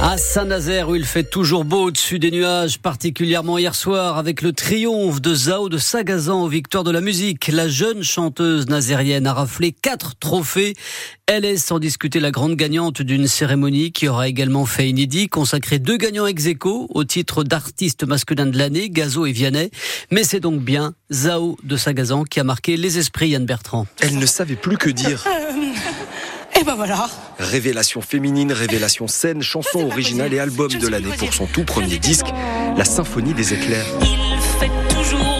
À Saint-Nazaire, où il fait toujours beau au-dessus des nuages, particulièrement hier soir, avec le triomphe de Zao de Sagazan aux victoires de la musique. La jeune chanteuse nazérienne a raflé quatre trophées. Elle est sans discuter la grande gagnante d'une cérémonie qui aura également fait inédit, consacré deux gagnants ex aequo au titre d'artiste masculin de l'année, Gazo et Vianney. Mais c'est donc bien Zao de Sagazan qui a marqué les esprits, Yann Bertrand. Elle ne savait plus que dire. Ben voilà. Révélation féminine, révélation scène, chanson originale et album de l'année pour son tout premier disque, La Symphonie des éclairs. Il fait toujours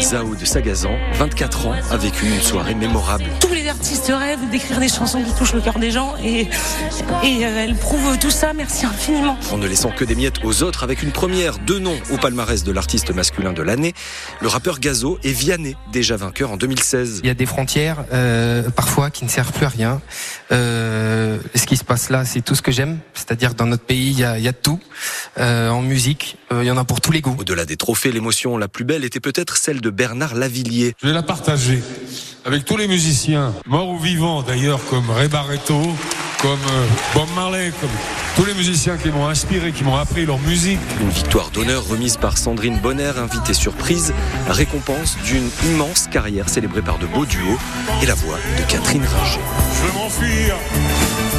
Zao de Sagazan, 24 ans, a vécu une soirée mémorable. Tous les artistes rêvent d'écrire des chansons qui touchent le cœur des gens et, et euh, elle prouve tout ça. Merci infiniment. En ne laissant que des miettes aux autres, avec une première, deux noms au palmarès de l'artiste masculin de l'année, le rappeur Gazo et Vianney, déjà vainqueur en 2016. Il y a des frontières euh, parfois qui ne servent plus à rien. Euh, ce qui se passe là, c'est tout ce que j'aime. C'est-à-dire dans notre pays, il y a, il y a de tout. Euh, en musique, euh, il y en a pour tous les goûts. Au-delà des trophées, l'émotion la plus belle était peut-être celle de Bernard Lavillier. Je vais la partager avec tous les musiciens, morts ou vivants d'ailleurs, comme Ray Barretto, comme euh, Bob Marley, comme tous les musiciens qui m'ont inspiré, qui m'ont appris leur musique. Une victoire d'honneur remise par Sandrine Bonner, invitée surprise, récompense d'une immense carrière célébrée par de beaux duos et la voix de Catherine Ringer. Je veux m'enfuir.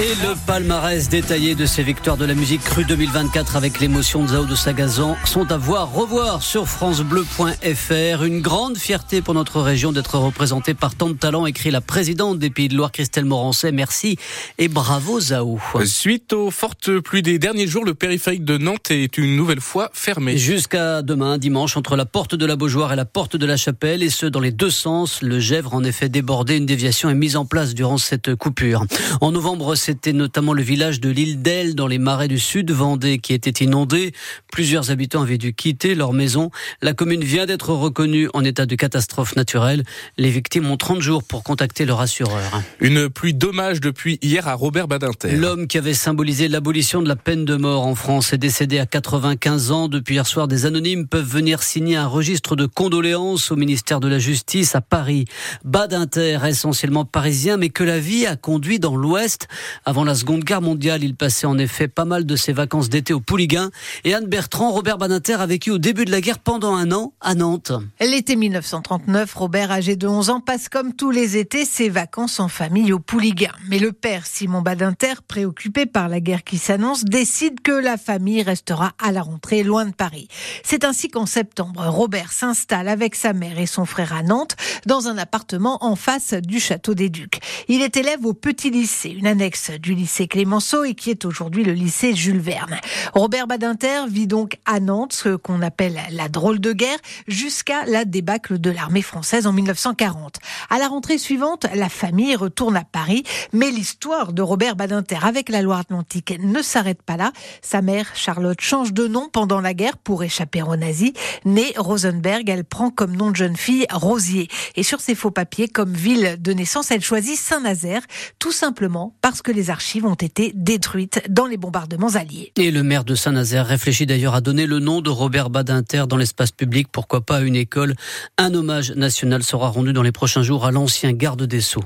Et le palmarès détaillé de ces victoires de la musique crue 2024 avec l'émotion de Zao de Sagazan sont à voir, revoir sur francebleu.fr. Une grande fierté pour notre région d'être représentée par tant de talents, écrit la présidente des Pays de Loire, Christelle Morancet. Merci et bravo Zao. Suite aux fortes pluies des derniers jours, le périphérique de Nantes est une nouvelle fois fermé. Jusqu'à demain, dimanche, entre la porte de la Beaujoire et la porte de la Chapelle, et ce dans les deux sens. Le Gèvre, en effet, débordé. Une déviation est mise en place durant cette coupure. En novembre, c'était notamment le village de l'île d'Elle, dans les marais du sud Vendée, qui était inondé. Plusieurs habitants avaient dû quitter leur maison. La commune vient d'être reconnue en état de catastrophe naturelle. Les victimes ont 30 jours pour contacter leur assureur. Une pluie d'hommage depuis hier à Robert Badinter. L'homme qui avait symbolisé l'abolition de la peine de mort en France est décédé à 95 ans. Depuis hier soir, des anonymes peuvent venir signer un registre de condoléances au ministère de la Justice à Paris. Badinter, essentiellement parisien, mais que la vie a conduit dans l'Ouest. Avant la Seconde Guerre mondiale, il passait en effet pas mal de ses vacances d'été au Pouliguen. Et Anne Bertrand, Robert Badinter a vécu au début de la guerre pendant un an à Nantes. L'été 1939, Robert, âgé de 11 ans, passe comme tous les étés ses vacances en famille au Pouliguen. Mais le père, Simon Badinter, préoccupé par la guerre qui s'annonce, décide que la famille restera à la rentrée loin de Paris. C'est ainsi qu'en septembre, Robert s'installe avec sa mère et son frère à Nantes, dans un appartement en face du château des Ducs. Il est élève au petit lycée, une annexe du lycée Clémenceau et qui est aujourd'hui le lycée Jules Verne. Robert Badinter vit donc à Nantes, ce qu'on appelle la drôle de guerre, jusqu'à la débâcle de l'armée française en 1940. À la rentrée suivante, la famille retourne à Paris, mais l'histoire de Robert Badinter avec la Loire-Atlantique ne s'arrête pas là. Sa mère, Charlotte, change de nom pendant la guerre pour échapper aux nazis. Née Rosenberg, elle prend comme nom de jeune fille Rosier. Et sur ses faux papiers, comme ville de naissance, elle choisit Saint-Nazaire, tout simplement parce que les archives ont été détruites dans les bombardements alliés. Et le maire de Saint-Nazaire réfléchit d'ailleurs à donner le nom de Robert Badinter dans l'espace public, pourquoi pas à une école? Un hommage national sera rendu dans les prochains jours à l'ancien garde des Sceaux.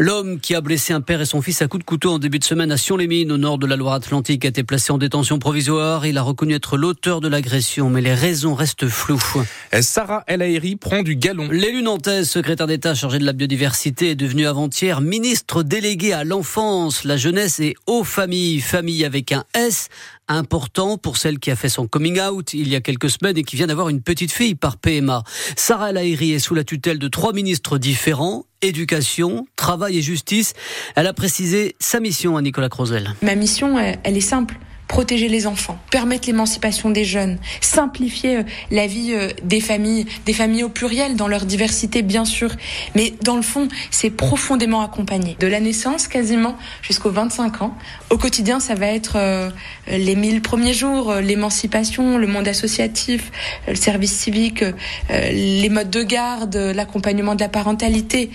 L'homme qui a blessé un père et son fils à coups de couteau en début de semaine à Sion-les-Mines, au nord de la Loire-Atlantique, a été placé en détention provisoire. Il a reconnu être l'auteur de l'agression, mais les raisons restent floues. Sarah El Haïry prend du galon. L'élu nantaise, secrétaire d'État chargé de la biodiversité, est devenu avant-hier ministre délégué à l'enfance, la jeunesse et aux familles. Famille avec un S, important pour celle qui a fait son coming out il y a quelques semaines et qui vient d'avoir une petite fille par PMA. Sarah Haïry est sous la tutelle de trois ministres différents éducation, travail et justice. Elle a précisé sa mission à Nicolas Crozel. Ma mission, elle est simple protéger les enfants, permettre l'émancipation des jeunes, simplifier euh, la vie euh, des familles, des familles au pluriel dans leur diversité bien sûr, mais dans le fond, c'est profondément accompagné. De la naissance quasiment jusqu'aux 25 ans. Au quotidien, ça va être euh, les mille premiers jours, l'émancipation, le monde associatif, le service civique, les modes de garde, l'accompagnement de la parentalité.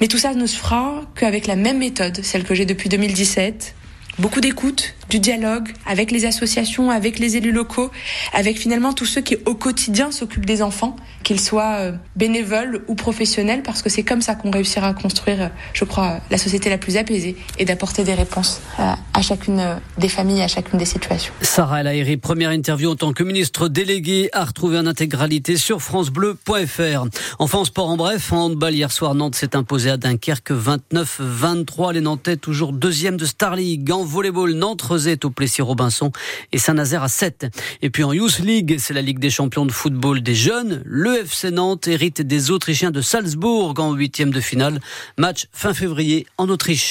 Mais tout ça ne se fera qu'avec la même méthode, celle que j'ai depuis 2017, beaucoup d'écoute, du dialogue avec les associations, avec les élus locaux, avec finalement tous ceux qui au quotidien s'occupent des enfants, qu'ils soient euh, bénévoles ou professionnels, parce que c'est comme ça qu'on réussira à construire, je crois, la société la plus apaisée et d'apporter des réponses à chacune des familles, à chacune des situations. Sarah El première interview en tant que ministre déléguée, à retrouver en intégralité sur francebleu.fr. Enfin, sport en bref, en handball hier soir, Nantes s'est imposé à Dunkerque 29-23. Les Nantais toujours deuxième de Star League. En volleyball, Nantes au Plessis-Robinson et Saint-Nazaire à 7. Et puis en Youth League, c'est la Ligue des champions de football des jeunes. Le FC Nantes hérite des Autrichiens de Salzbourg en huitième de finale. Match fin février en Autriche.